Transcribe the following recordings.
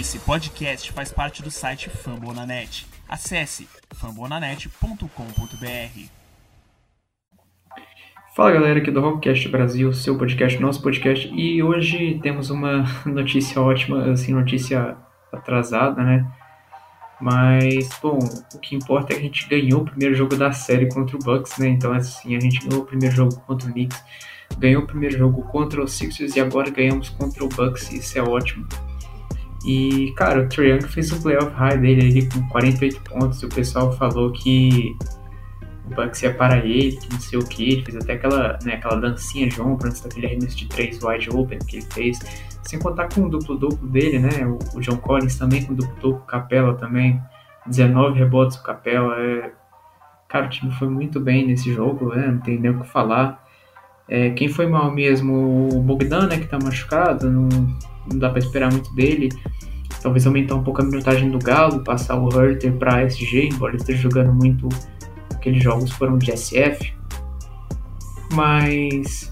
Esse podcast faz parte do site Fambonanet. Acesse fambonanet.com.br. Fala galera aqui do Rockcast Brasil, seu podcast, nosso podcast, e hoje temos uma notícia ótima, assim, notícia atrasada, né? Mas, bom, o que importa é que a gente ganhou o primeiro jogo da série contra o Bucks, né? Então, assim, a gente ganhou o primeiro jogo contra o Knicks, ganhou o primeiro jogo contra os Sixers e agora ganhamos contra o Bucks, isso é ótimo. E, cara, o Trae fez o playoff high dele ali com 48 pontos. E o pessoal falou que o Bucks ia para ele, que não sei o que. Ele fez até aquela, né, aquela dancinha de ombro antes daquele arremesso de 3 wide open que ele fez. Sem contar com o duplo-duplo dele, né? O, o, John Collins também com duplo-duplo, Capela também. 19 rebotes o Capela. É... Cara, o time foi muito bem nesse jogo, né? Não tem nem o que falar. É, quem foi mal mesmo? O Bogdan, né? Que tá machucado. Não não dá para esperar muito dele. Talvez aumentar um pouco a minutagem do Galo, passar o Herter para SG, embora ele esteja jogando muito. Aqueles jogos foram de SF. Mas.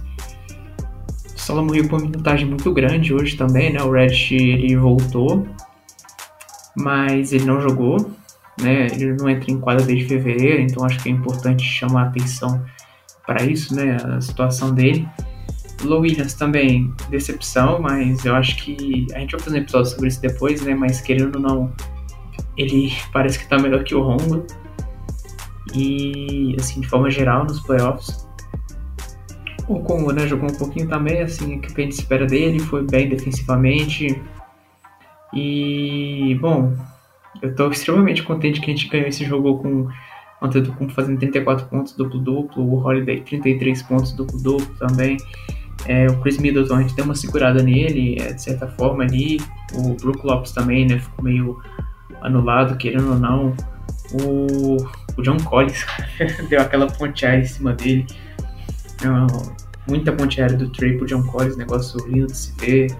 O morreu com uma minutagem muito grande hoje também, né? O Red ele voltou, mas ele não jogou, né? Ele não entra em quadra desde fevereiro, então acho que é importante chamar a atenção para isso, né? A situação dele. Low Williams também, decepção, mas eu acho que a gente vai fazer um episódio sobre isso depois, né? Mas querendo ou não, ele parece que tá melhor que o Rondo. E, assim, de forma geral, nos playoffs. O Congo, né, jogou um pouquinho também, assim, o que a gente espera dele, foi bem defensivamente. E, bom, eu tô extremamente contente que a gente ganhou esse jogo com o Antetokounmpo fazendo 34 pontos duplo-duplo, o Holiday 33 pontos duplo-duplo também. É, o Chris Middleton, a gente deu uma segurada nele, é, de certa forma ali. O Brook Lopes também, né? Ficou meio anulado, querendo ou não. O, o John Collins deu aquela ponte aérea em cima dele. muita ponte aérea do Trey pro John Collins, negócio lindo de se ver.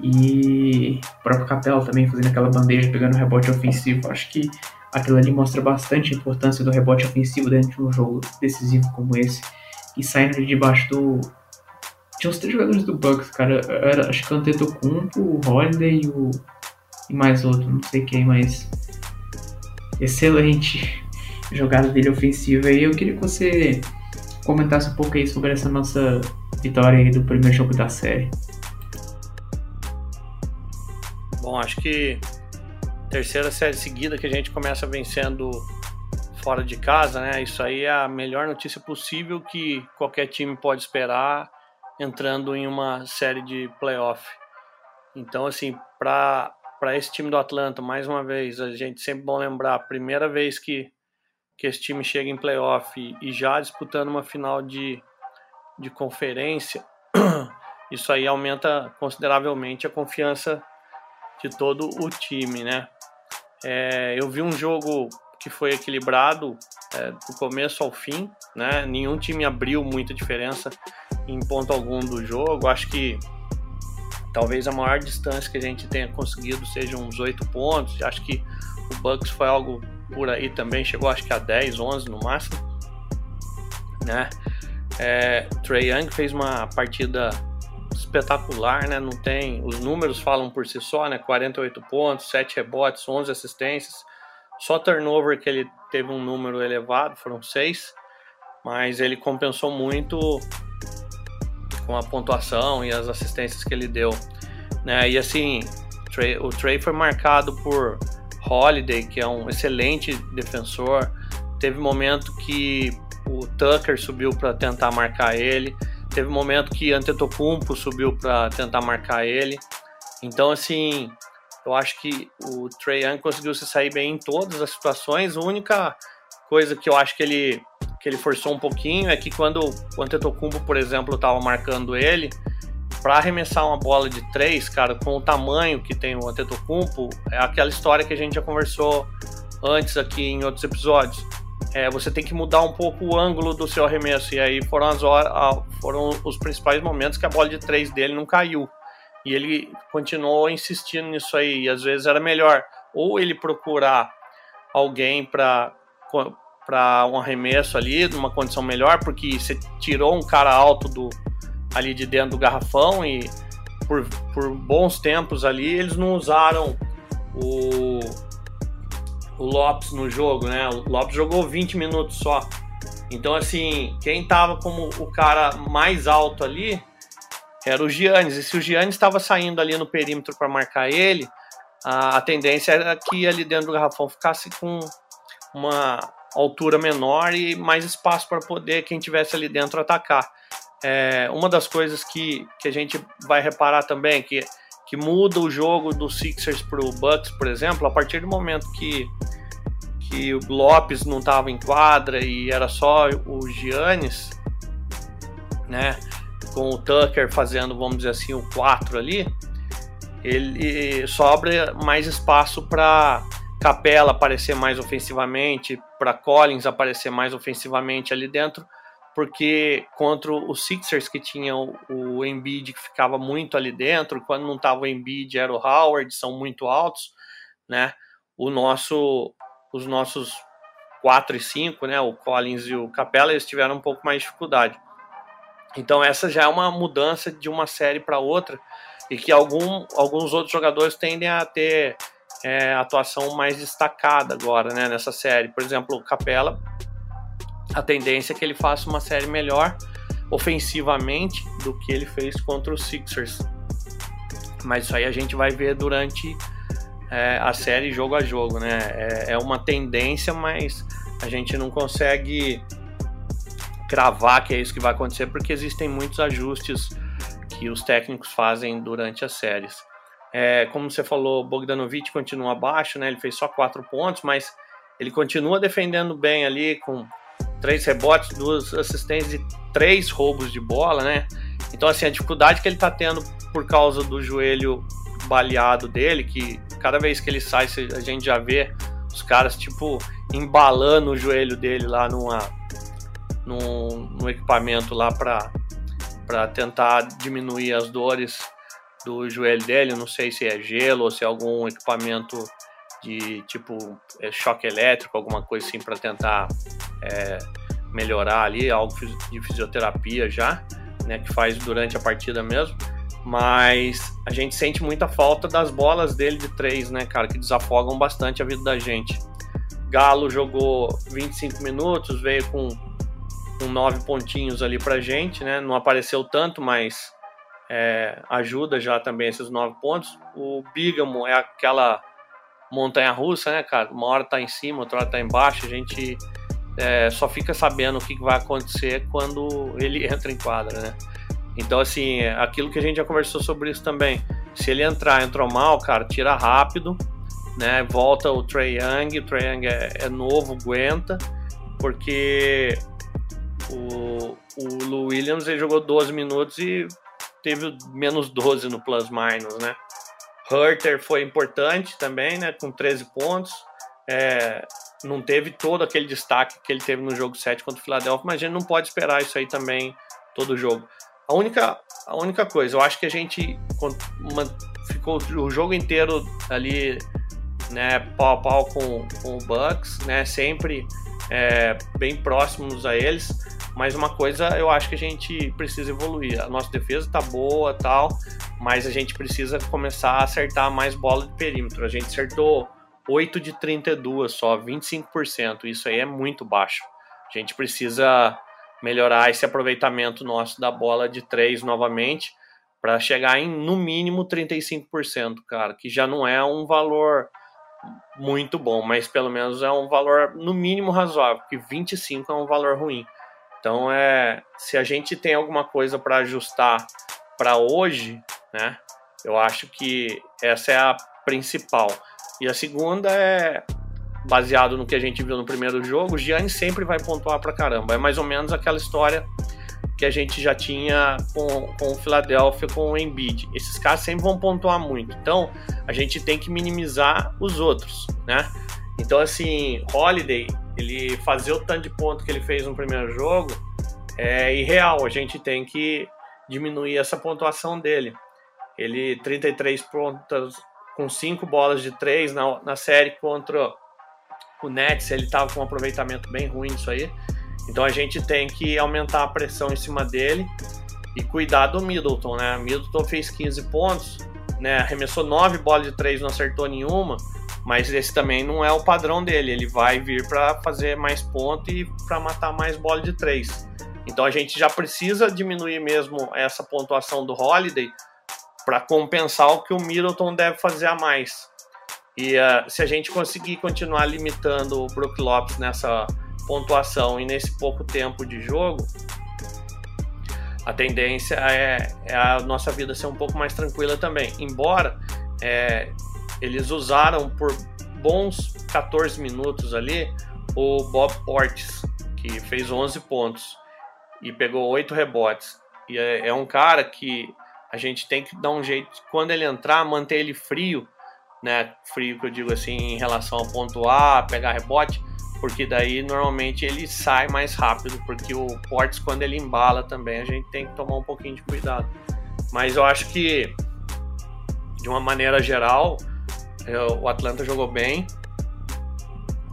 E o próprio Capela também fazendo aquela bandeja, pegando rebote ofensivo. Acho que aquilo ali mostra bastante a importância do rebote ofensivo dentro de um jogo decisivo como esse. E saindo de debaixo do, tinha os três jogadores do Bucks, cara. Era, acho que o Antetokounmpo, o Holiday e, o, e mais outro, não sei quem, mas excelente jogada dele ofensiva. E eu queria que você comentasse um pouco aí sobre essa nossa vitória aí do primeiro jogo da série. Bom, acho que terceira série seguida que a gente começa vencendo fora de casa, né? Isso aí é a melhor notícia possível que qualquer time pode esperar entrando em uma série de playoff. Então, assim, para esse time do Atlanta, mais uma vez, a gente sempre bom lembrar, a primeira vez que, que esse time chega em playoff e, e já disputando uma final de, de conferência, isso aí aumenta consideravelmente a confiança de todo o time, né? É, eu vi um jogo que foi equilibrado é, do começo ao fim, né? Nenhum time abriu muita diferença em ponto algum do jogo. Acho que talvez a maior distância que a gente tenha conseguido seja uns 8 pontos. Acho que o Bucks foi algo por aí também, chegou acho que a 10, 11 no máximo. Né? É, Trey Young fez uma partida espetacular, né? Não tem, os números falam por si só, né? 48 pontos, 7 rebotes, 11 assistências. Só turnover que ele teve um número elevado, foram 6, mas ele compensou muito com a pontuação e as assistências que ele deu. Né? E assim, o Trey foi marcado por Holiday, que é um excelente defensor. Teve momento que o Tucker subiu para tentar marcar ele. Teve momento que Antetokounmpo subiu para tentar marcar ele. Então, assim, eu acho que o Trey Young conseguiu se sair bem em todas as situações. A única coisa que eu acho que ele que ele forçou um pouquinho é que quando o Antetokounmpo, por exemplo, estava marcando ele, para arremessar uma bola de três, cara, com o tamanho que tem o Antetokounmpo, é aquela história que a gente já conversou antes aqui em outros episódios. É, você tem que mudar um pouco o ângulo do seu arremesso. E aí foram, as horas, foram os principais momentos que a bola de três dele não caiu. E ele continuou insistindo nisso aí. E às vezes era melhor ou ele procurar alguém para para um arremesso ali, numa condição melhor, porque você tirou um cara alto do ali de dentro do garrafão e por, por bons tempos ali, eles não usaram o, o Lopes no jogo, né? O Lopes jogou 20 minutos só. Então, assim, quem tava como o cara mais alto ali era o Giannis. E se o Giannis estava saindo ali no perímetro para marcar ele, a, a, tendência era que ali dentro do garrafão ficasse com uma altura menor e mais espaço para poder quem tivesse ali dentro atacar. É, uma das coisas que, que a gente vai reparar também que que muda o jogo do Sixers para o Bucks, por exemplo, a partir do momento que que o Lopes não estava em quadra e era só o Giannis, né? Com o Tucker fazendo, vamos dizer assim, o 4 ali, ele sobra mais espaço para Capela aparecer mais ofensivamente, para Collins aparecer mais ofensivamente ali dentro, porque contra os Sixers que tinham o Embiid que ficava muito ali dentro, quando não estava o Embiid era o Howard, são muito altos, né? O nosso, os nossos 4 e 5, né? O Collins e o Capela, eles tiveram um pouco mais de dificuldade. Então essa já é uma mudança de uma série para outra e que algum, alguns outros jogadores tendem a ter é, atuação mais destacada agora, né, nessa série. Por exemplo, o Capela, a tendência é que ele faça uma série melhor ofensivamente do que ele fez contra os Sixers. Mas isso aí a gente vai ver durante é, a série jogo a jogo, né? É, é uma tendência, mas a gente não consegue cravar que é isso que vai acontecer porque existem muitos ajustes que os técnicos fazem durante as séries. É, como você falou, Bogdanovic continua abaixo, né? Ele fez só quatro pontos, mas ele continua defendendo bem ali com três rebotes, duas assistências e três roubos de bola, né? Então, assim, a dificuldade que ele tá tendo por causa do joelho baleado dele, que cada vez que ele sai, a gente já vê os caras, tipo, embalando o joelho dele lá numa, num, num equipamento lá para tentar diminuir as dores do joelho dele. Não sei se é gelo ou se é algum equipamento de tipo é, choque elétrico, alguma coisa assim para tentar é, melhorar ali, algo de fisioterapia já, né, que faz durante a partida mesmo. Mas a gente sente muita falta das bolas dele de três, né, cara, que desafogam bastante a vida da gente. Galo jogou 25 minutos, veio com com nove pontinhos ali pra gente, né? Não apareceu tanto, mas é, ajuda já também esses nove pontos. O Bigamo é aquela montanha russa, né, cara? Uma hora tá em cima, outra hora tá embaixo. A gente é, só fica sabendo o que vai acontecer quando ele entra em quadra, né? Então, assim, é aquilo que a gente já conversou sobre isso também. Se ele entrar, entrou mal, cara, tira rápido, né? Volta o Trey Young, o Trey Young é, é novo, aguenta, porque o, o Lou Williams ele jogou 12 minutos e teve menos 12 no plus minus, né? Herter foi importante também, né? Com 13 pontos. É, não teve todo aquele destaque que ele teve no jogo 7 contra o Philadelphia, mas a gente não pode esperar isso aí também todo jogo. A única, a única coisa, eu acho que a gente uma, ficou o jogo inteiro ali, né, pau a pau com, com o Bucks, né, sempre é, bem próximos a eles. Mas uma coisa eu acho que a gente precisa evoluir. A nossa defesa tá boa tal, mas a gente precisa começar a acertar mais bola de perímetro. A gente acertou 8 de 32 só, 25%. Isso aí é muito baixo. A gente precisa melhorar esse aproveitamento nosso da bola de 3 novamente para chegar em no mínimo 35%, cara, que já não é um valor muito bom, mas pelo menos é um valor no mínimo razoável, porque 25 é um valor ruim. Então é, se a gente tem alguma coisa para ajustar para hoje, né? Eu acho que essa é a principal. E a segunda é baseado no que a gente viu no primeiro jogo, o Gianni sempre vai pontuar para caramba. É mais ou menos aquela história que a gente já tinha com, com o Philadelphia, com o Embiid. Esses caras sempre vão pontuar muito. Então, a gente tem que minimizar os outros, né? Então, assim, Holiday, ele fazer o tanto de ponto que ele fez no primeiro jogo é irreal. A gente tem que diminuir essa pontuação dele. Ele 33 pontos com 5 bolas de 3 na, na série contra o Nets, ele estava com um aproveitamento bem ruim isso aí. Então a gente tem que aumentar a pressão em cima dele e cuidar do Middleton, né? Middleton fez 15 pontos, né? Arremessou 9 bolas de 3, não acertou nenhuma, mas esse também não é o padrão dele. Ele vai vir para fazer mais pontos e para matar mais bolas de 3. Então a gente já precisa diminuir mesmo essa pontuação do Holiday para compensar o que o Middleton deve fazer a mais. E uh, se a gente conseguir continuar limitando o Brook Lopes nessa pontuação e nesse pouco tempo de jogo, a tendência é, é, a nossa vida ser um pouco mais tranquila também. Embora é, eles usaram por bons 14 minutos ali o Bob Portis, que fez 11 pontos e pegou 8 rebotes. E é, é um cara que a gente tem que dar um jeito, quando ele entrar, manter ele frio, né? Frio que eu digo assim, em relação a pontuar, pegar rebote porque daí normalmente ele sai mais rápido, porque o Portes quando ele embala também a gente tem que tomar um pouquinho de cuidado. Mas eu acho que de uma maneira geral eu, o Atlanta jogou bem,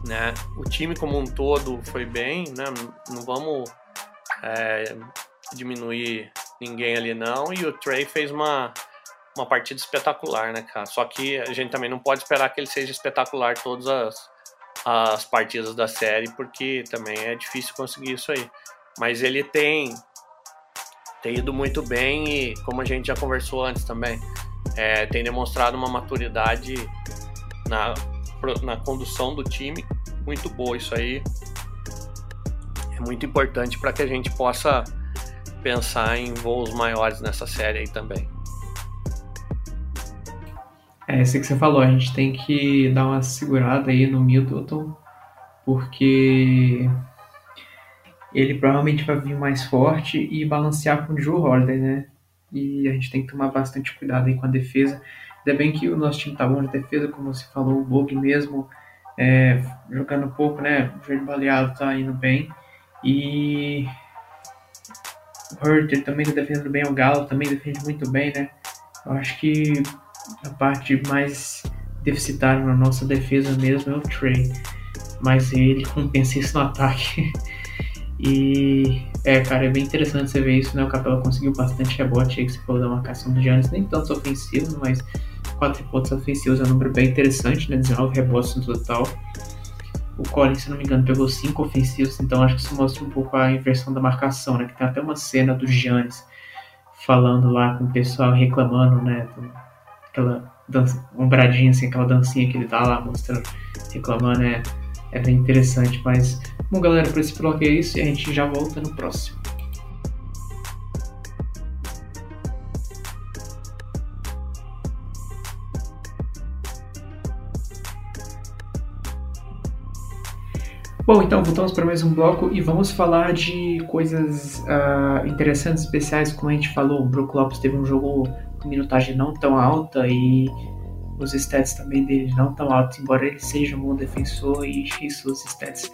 né? O time como um todo foi bem, né? Não vamos é, diminuir ninguém ali não. E o Trey fez uma uma partida espetacular, né, cara? Só que a gente também não pode esperar que ele seja espetacular todas as as partidas da série, porque também é difícil conseguir isso aí. Mas ele tem, tem ido muito bem e, como a gente já conversou antes também, é, tem demonstrado uma maturidade na, na condução do time muito boa. Isso aí é muito importante para que a gente possa pensar em voos maiores nessa série aí também. É, isso que você falou, a gente tem que dar uma segurada aí no Middleton, porque ele provavelmente vai vir mais forte e balancear com o Joe Holiday, né? E a gente tem que tomar bastante cuidado aí com a defesa. Ainda bem que o nosso time tá bom de defesa, como você falou, o Bog mesmo é, jogando pouco, né? O joelho baleado tá indo bem. E o Hurter também tá defendendo bem, o Galo também defende muito bem, né? Eu acho que a parte mais deficitária na nossa defesa mesmo é o Trey. Mas ele compensa isso no ataque. e é, cara, é bem interessante você ver isso, né? O Capela conseguiu bastante rebote aí que você falou da marcação do Giannis, nem tantos ofensivos, mas 4 pontos ofensivos é um número bem interessante, né? 19 rebotes no total. O Collins, se não me engano, pegou 5 ofensivos, então acho que isso mostra um pouco a inversão da marcação, né? Que tem até uma cena do Giannis falando lá com o pessoal reclamando, né? Aquela ombradinha, assim, aquela dancinha que ele tá lá mostrando, reclamando, é, é bem interessante. Mas, bom, galera, por esse bloco é isso e a gente já volta no próximo. Bom, então voltamos para mais um bloco e vamos falar de coisas uh, interessantes, especiais. Como a gente falou, o Brook Lopes teve um jogo minutagem não tão alta e os stats também dele não tão altos, embora ele seja um bom defensor e suas stats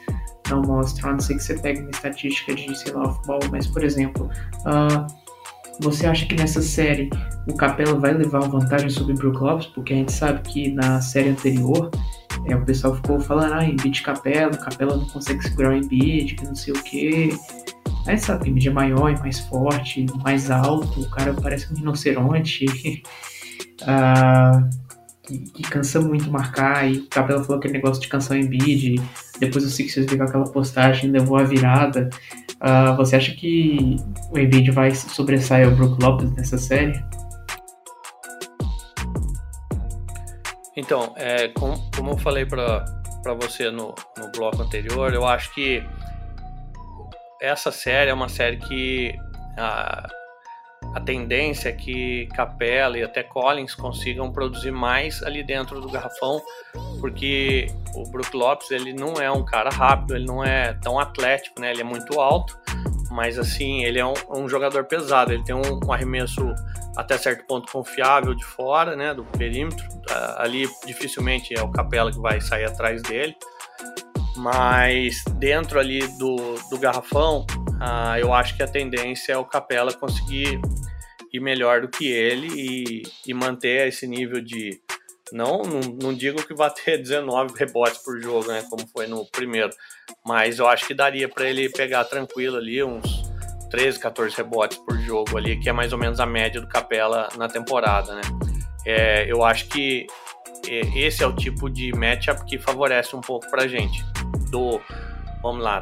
não mostram, a não ser que você pegue uma estatística de, sei lá, futebol, mas por exemplo, uh, você acha que nessa série o Capela vai levar vantagem sobre o Brook Lopes? Porque a gente sabe que na série anterior é, o pessoal ficou falando, ah, Embiid Capela, Capela não consegue segurar o Embiid, que não sei o que. Aí sabe, mídia maior e mais forte, mais alto, o cara parece um rinoceronte. uh, que, que, cansa muito marcar, e o Capela falou aquele negócio de canção em bid, depois o Sixers veio com aquela postagem, levou a virada. Uh, você acha que o Embiid vai sobressair o Brook Lopes nessa série? Então, é, como, eu falei para você no, no bloco anterior, eu acho que essa série é uma série que a, a tendência é que Capela e até Collins consigam produzir mais ali dentro do garrafão, porque o Brook Lopes ele não é um cara rápido, ele não é tão atlético, né? Ele é muito alto, mas assim ele é um, um jogador pesado, ele tem um, um, arremesso até certo ponto confiável de fora, né? Do perímetro, ali dificilmente é o Capela que vai sair atrás dele mas dentro ali do, do garrafão, uh, eu acho que a tendência é o Capela conseguir ir melhor do que ele e, e manter esse nível de. Não, não, não, digo que vai ter 19 rebotes por jogo, né, como foi no primeiro, mas eu acho que daria para ele pegar tranquilo ali uns 13, 14 rebotes por jogo ali, que é mais ou menos a média do Capela na temporada, né? É, eu acho que esse é o tipo de matchup que favorece um pouco pra gente. Do, vamos lá,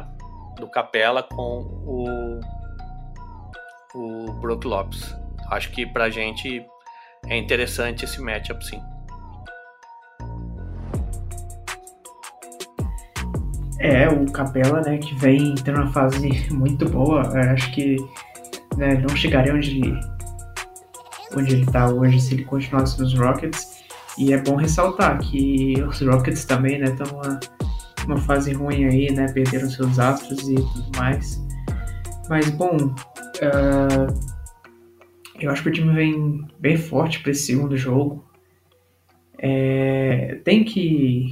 do Capela com o, o Brook Lopes. Acho que pra gente é interessante esse matchup, sim. É, o Capela, né, que vem tendo uma fase muito boa. Eu acho que né, não chegaria onde, onde ele está hoje se ele continuasse nos Rockets. E é bom ressaltar que os Rockets também, né, estão numa fase ruim aí, né, perderam seus astros e tudo mais. Mas, bom, uh, eu acho que o time vem bem forte para esse segundo jogo. É, tem que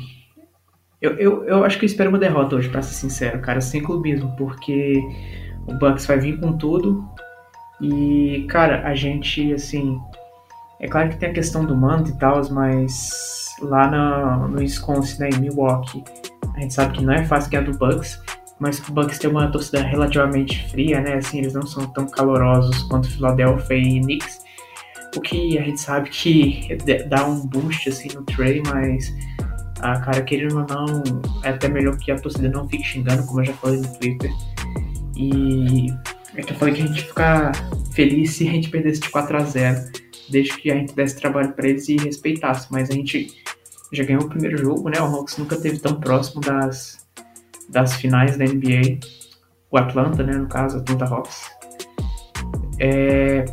eu, eu, eu acho que eu espero uma derrota hoje, pra ser sincero, cara, sem clubismo, porque o Bucks vai vir com tudo. E, cara, a gente, assim. É claro que tem a questão do manto e tal, mas lá no, no Wisconsin, né, em Milwaukee, a gente sabe que não é fácil ganhar do Bucks, mas o Bucks tem uma torcida relativamente fria, né? Assim, eles não são tão calorosos quanto Philadelphia e Knicks. O que a gente sabe que dá um boost assim no Trey, mas ah, cara, querendo ou não, é até melhor que a torcida não fique xingando, como eu já falei no Twitter. E eu falei que a gente ficar feliz se a gente perdesse de 4 a 0 desde que a gente desse trabalho para eles e respeitasse. Mas a gente já ganhou o primeiro jogo, né? O Hawks nunca teve tão próximo das, das finais da NBA. O Atlanta, né? No caso, Atlanta Hawks. É...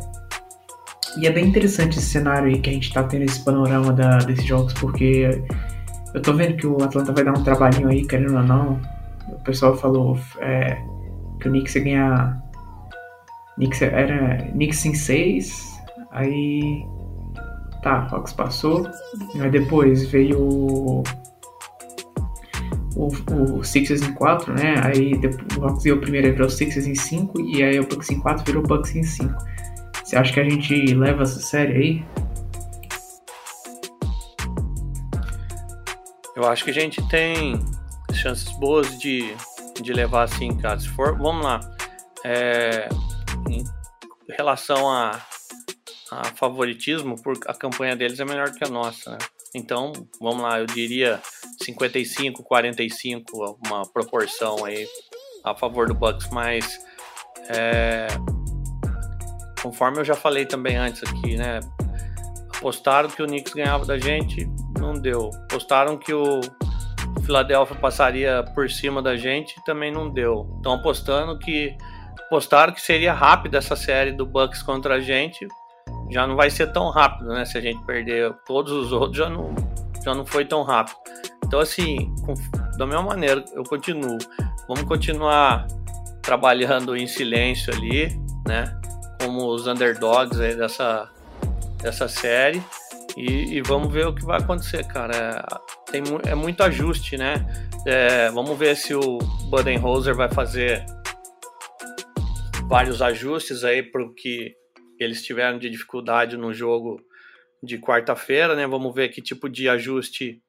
E é bem interessante esse cenário aí que a gente tá tendo esse panorama da, desses jogos, porque eu tô vendo que o Atlanta vai dar um trabalhinho aí, querendo ou não. O pessoal falou é, que o Knicks ia ganhar. Knicks era Knicks em 6. Aí. Tá, Fox passou. Aí depois veio o. O, o Sixers em 4, né? Aí depois, o Hawks o primeiro, aí virou Sixers em 5. E aí o Bucks em 4 virou Bucks em 5. Você acha que a gente leva essa série aí? Eu acho que a gente tem chances boas de, de levar assim, cara. Se for, vamos lá. É, em relação a, a favoritismo, por, a campanha deles é melhor que a nossa, né? Então, vamos lá, eu diria 55, 45, uma proporção aí a favor do Bucks, mas é, conforme eu já falei também antes aqui, né? Apostaram que o Knicks ganhava da gente, não deu. Postaram que o Philadelphia passaria por cima da gente também não deu. Estão apostando que postaram que seria rápida essa série do Bucks contra a gente. Já não vai ser tão rápido, né? Se a gente perder todos os outros, já não, já não foi tão rápido. Então, assim, com, da mesma maneira, eu continuo. Vamos continuar trabalhando em silêncio ali, né? Como os underdogs aí dessa, dessa série. E, e, vamos ver o que vai acontecer, cara. É, tem, é muito ajuste, né? É, vamos ver se o Budenholzer vai fazer vários ajustes aí para o que eles tiveram de dificuldade no jogo de quarta-feira, né? Vamos ver que tipo de ajuste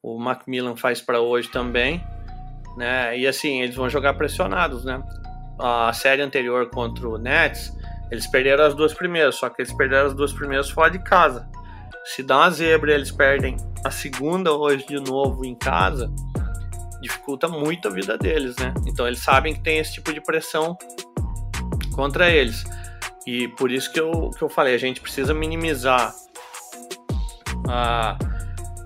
o Macmillan faz para hoje também, né? E assim, eles vão jogar pressionados, né? A série anterior contra o Nets, eles perderam as duas primeiras, só que eles perderam as duas primeiras fora de casa se dá uma zebra eles perdem a segunda hoje de novo em casa, dificulta muito a vida deles, né? Então eles sabem que tem esse tipo de pressão contra eles. E por isso que eu, que eu falei, a gente precisa minimizar a,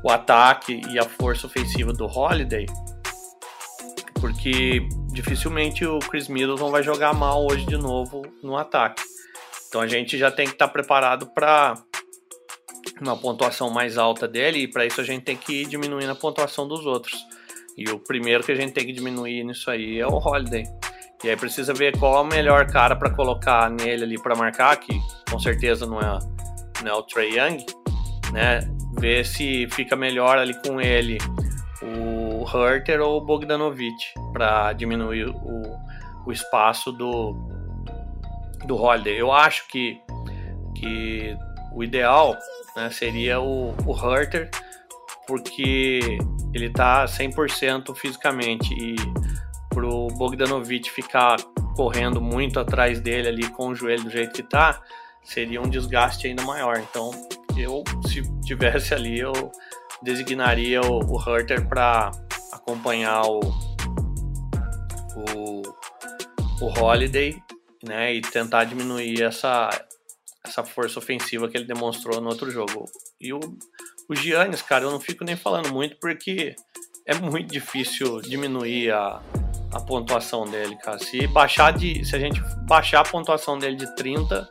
o ataque e a força ofensiva do Holiday, porque dificilmente o Chris Middleton vai jogar mal hoje de novo no ataque. Então a gente já tem que estar preparado para uma pontuação mais alta dele e para isso a gente tem que ir diminuindo a pontuação dos outros. E o primeiro que a gente tem que diminuir nisso aí é o Holiday. E aí precisa ver qual é o melhor cara para colocar nele ali para marcar, que com certeza não é, não é o Trey Young, né? Ver se fica melhor ali com ele o Herter ou o Bogdanovic para diminuir o, o espaço do, do Holiday. Eu acho que, que o ideal né, seria o, o Herter, porque ele tá 100% fisicamente e pro Bogdanovic ficar correndo muito atrás dele ali com o joelho do jeito que tá, seria um desgaste ainda maior. Então, eu, se tivesse ali, eu designaria o, o Herter para acompanhar o, o, o Holiday né, e tentar diminuir essa, essa força ofensiva que ele demonstrou no outro jogo. E o, o Giannis, cara, eu não fico nem falando muito porque é muito difícil diminuir a, a pontuação dele, cara. Se baixar de. Se a gente baixar a pontuação dele de 30,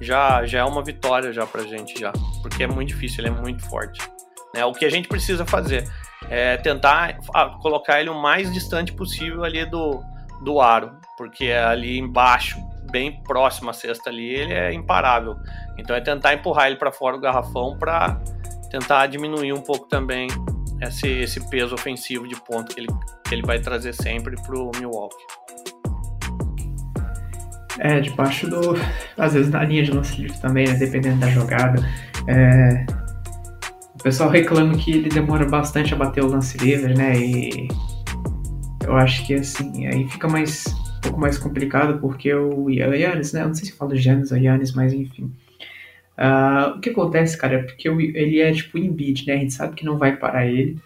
já, já é uma vitória já pra gente já. Porque é muito difícil, ele é muito forte. Né? O que a gente precisa fazer é tentar colocar ele o mais distante possível ali do, do aro. Porque é ali embaixo, bem próximo à cesta ali, ele é imparável. Então é tentar empurrar ele para fora do garrafão para tentar diminuir um pouco também esse, esse peso ofensivo de ponto que ele, que ele vai trazer sempre pro Milwaukee. É, debaixo do. Às vezes na linha de lance livre também, né? Dependendo da jogada. É, o pessoal reclama que ele demora bastante a bater o lance livre, né? E eu acho que assim, aí fica mais um pouco mais complicado porque o Yannis, né? Eu não sei se eu falo Giannis ou Yannis, mas enfim. Uh, o que acontece, cara, é porque ele é tipo Embiid, né? A gente sabe que não vai parar ele.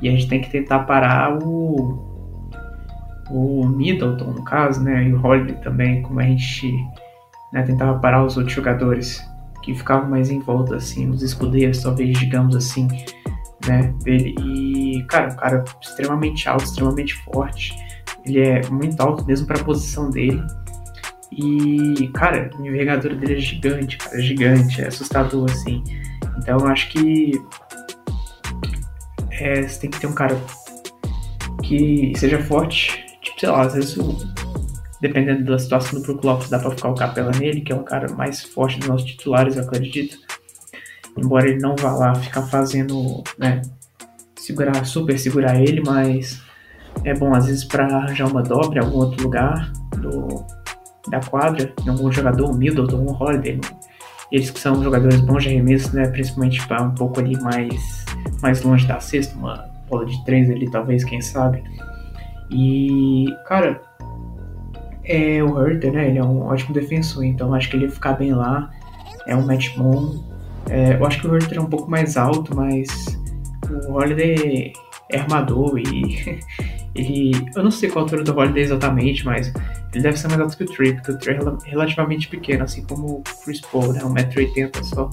E a gente tem que tentar parar o. O Middleton, no caso, né? E o Holiday também, como a gente né, tentava parar os outros jogadores que ficavam mais em volta, assim, os escudeiros, talvez, digamos assim, né? Dele. E, cara, um cara extremamente alto, extremamente forte. Ele é muito alto mesmo para a posição dele. E, cara, a envergadura dele é gigante, cara, gigante, é assustador, assim. Então eu acho que é, você tem que ter um cara que seja forte, tipo, sei lá, às vezes dependendo da situação do Brook Lopes dá pra ficar o Capela nele, que é um cara mais forte dos nossos titulares, eu acredito. Embora ele não vá lá ficar fazendo, né, segurar, super segurar ele, mas é bom às vezes para arranjar uma dobra em algum outro lugar do, da quadra, em algum jogador, um Middleton, um Holiday, eles que são jogadores bons de arremesso, né, principalmente para um pouco ali mais, mais longe da cesta, uma bola de três ali, talvez, quem sabe. E, cara, é o Herter, né, ele é um ótimo defensor, então acho que ele ficar bem lá, é um match bom. É, eu acho que o Herter é um pouco mais alto, mas o Holiday é armador e ele. Eu não sei qual a altura do Holiday exatamente, mas ele deve ser mais alto que o Trey, porque o Trey é relativamente pequeno, assim como o Chris Paul, né? 1,80m só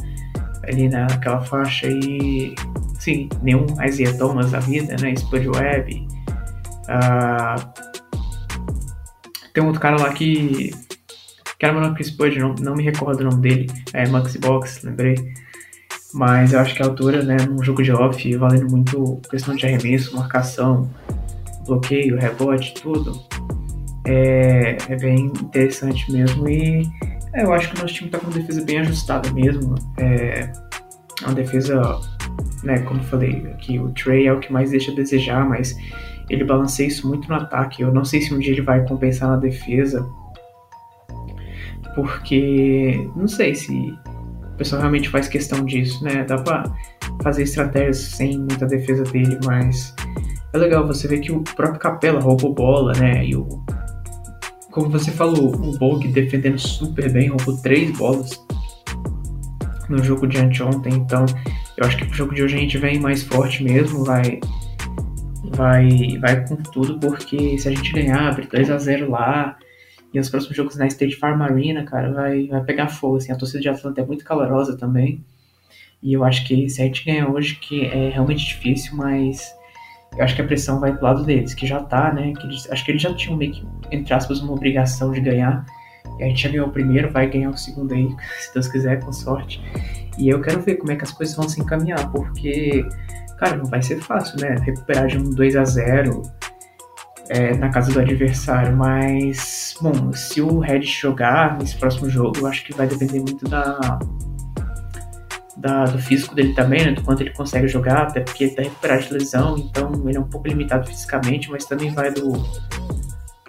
ali naquela faixa e. Sim, nenhum Isaiah Thomas da vida, né? Spud Webb. Uh, tem um outro cara lá que. Que era menor que o Spud, não, não me recordo o nome dele. É Maxi Box, lembrei. Mas eu acho que a altura, né, num jogo de off, valendo muito questão de arremesso, marcação, bloqueio, rebote, tudo, é, é bem interessante mesmo. E é, eu acho que o nosso time está com uma defesa bem ajustada mesmo. É, uma defesa, né, como falei, aqui o Trey é o que mais deixa a desejar, mas ele balanceia isso muito no ataque. Eu não sei se um dia ele vai compensar na defesa, porque não sei se pessoal realmente faz questão disso, né? Dá pra fazer estratégias sem muita defesa dele, mas é legal você ver que o próprio Capela roubou bola, né? E o. Como você falou, o Bog defendendo super bem, roubou três bolas no jogo de anteontem, então eu acho que o jogo de hoje a gente vem mais forte mesmo, vai vai vai com tudo, porque se a gente ganhar, abre 2 a 0 lá, e os próximos jogos na State Farm Arena, cara, vai, vai pegar fogo. Assim, a torcida de Atlanta é muito calorosa também. E eu acho que se a gente ganhar hoje, que é realmente difícil, mas eu acho que a pressão vai pro lado deles, que já tá, né? Que eles, acho que eles já tinham meio que, entre aspas, uma obrigação de ganhar. E a gente já ganhou o primeiro, vai ganhar o segundo aí, se Deus quiser, com sorte. E eu quero ver como é que as coisas vão se encaminhar, porque, cara, não vai ser fácil, né? Recuperar de um 2 a 0 é, na casa do adversário, mas, bom, se o Red jogar nesse próximo jogo, eu acho que vai depender muito da, da, do físico dele também, né, do quanto ele consegue jogar, até porque ele tá recuperado de lesão, então ele é um pouco limitado fisicamente, mas também vai do,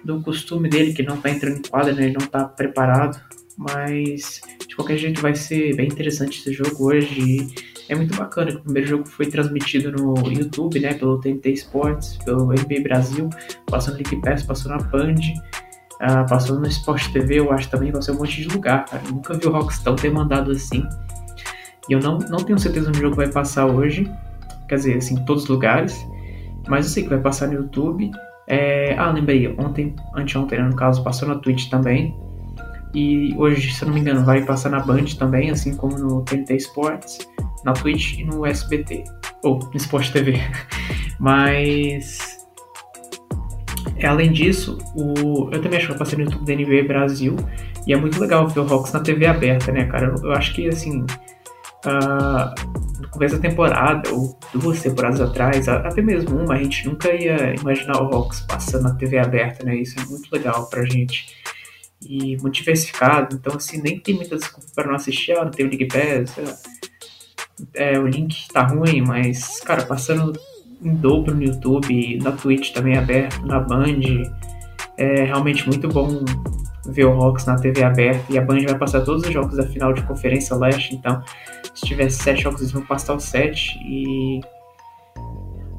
do costume dele, que não tá entrando em quadra, né, ele não tá preparado, mas de qualquer jeito vai ser bem interessante esse jogo hoje, é muito bacana que o primeiro jogo foi transmitido no YouTube, né, pelo TNT Sports, pelo NBA Brasil, passou no League Pass, passou na Band. Uh, passou no Sport TV, eu acho também, passou um monte de lugar, cara. Nunca vi o Rocks tão demandado assim. E eu não, não tenho certeza no jogo vai passar hoje. Quer dizer, assim, em todos os lugares. Mas eu sei que vai passar no YouTube. É... Ah, lembrei, ontem, anteontem, né, no caso, passou na Twitch também. E hoje, se eu não me engano, vai passar na Band também, assim como no TNT Sports, na Twitch e no SBT. Ou no Sport TV. Mas. É, além disso, o... eu também acho que vai passar no YouTube da NBA Brasil. E é muito legal ver o Hawks na TV aberta, né, cara? Eu acho que, assim, uh, no começo da temporada, ou duas temporadas atrás, até mesmo uma, a gente nunca ia imaginar o Hawks passando na TV aberta, né? Isso é muito legal pra gente. E muito diversificado, então assim, nem tem muita desculpa para não assistir, ah, não tem o League Pass, é, o link tá ruim, mas, cara, passando em dobro no YouTube, na Twitch também aberto, na Band, é realmente muito bom ver o Hawks na TV aberta e a Band vai passar todos os jogos da final de Conferência Leste, então se tiver sete jogos eles vão passar os sete e...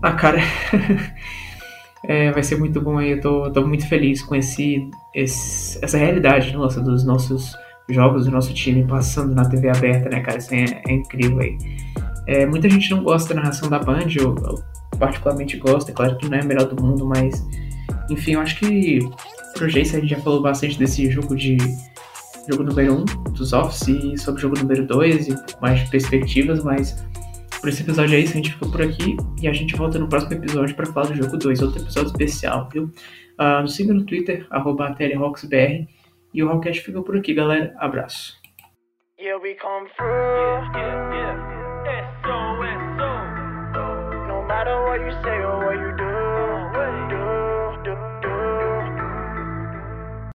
Ah, cara, é, vai ser muito bom aí, eu tô, tô muito feliz com esse, esse, essa realidade nossa, dos nossos jogos do nosso time passando na TV aberta, né, cara, isso é, é incrível aí. É, muita gente não gosta da narração da Band, eu, eu particularmente gosto, é claro que não é a melhor do mundo, mas enfim, eu acho que pro Jace a gente já falou bastante desse jogo de jogo número 1 um, dos Office e sobre o jogo número 2 e mais de perspectivas, mas por esse episódio é isso, a gente ficou por aqui e a gente volta no próximo episódio para falar do jogo 2, outro episódio especial, viu? Uh, nos siga no Twitter, arroba TLRocksBR e o Rockcast fica por aqui, galera. Abraço. Yeah, we come through. Yeah, yeah, yeah. S-O, S-O. No matter what you say or what you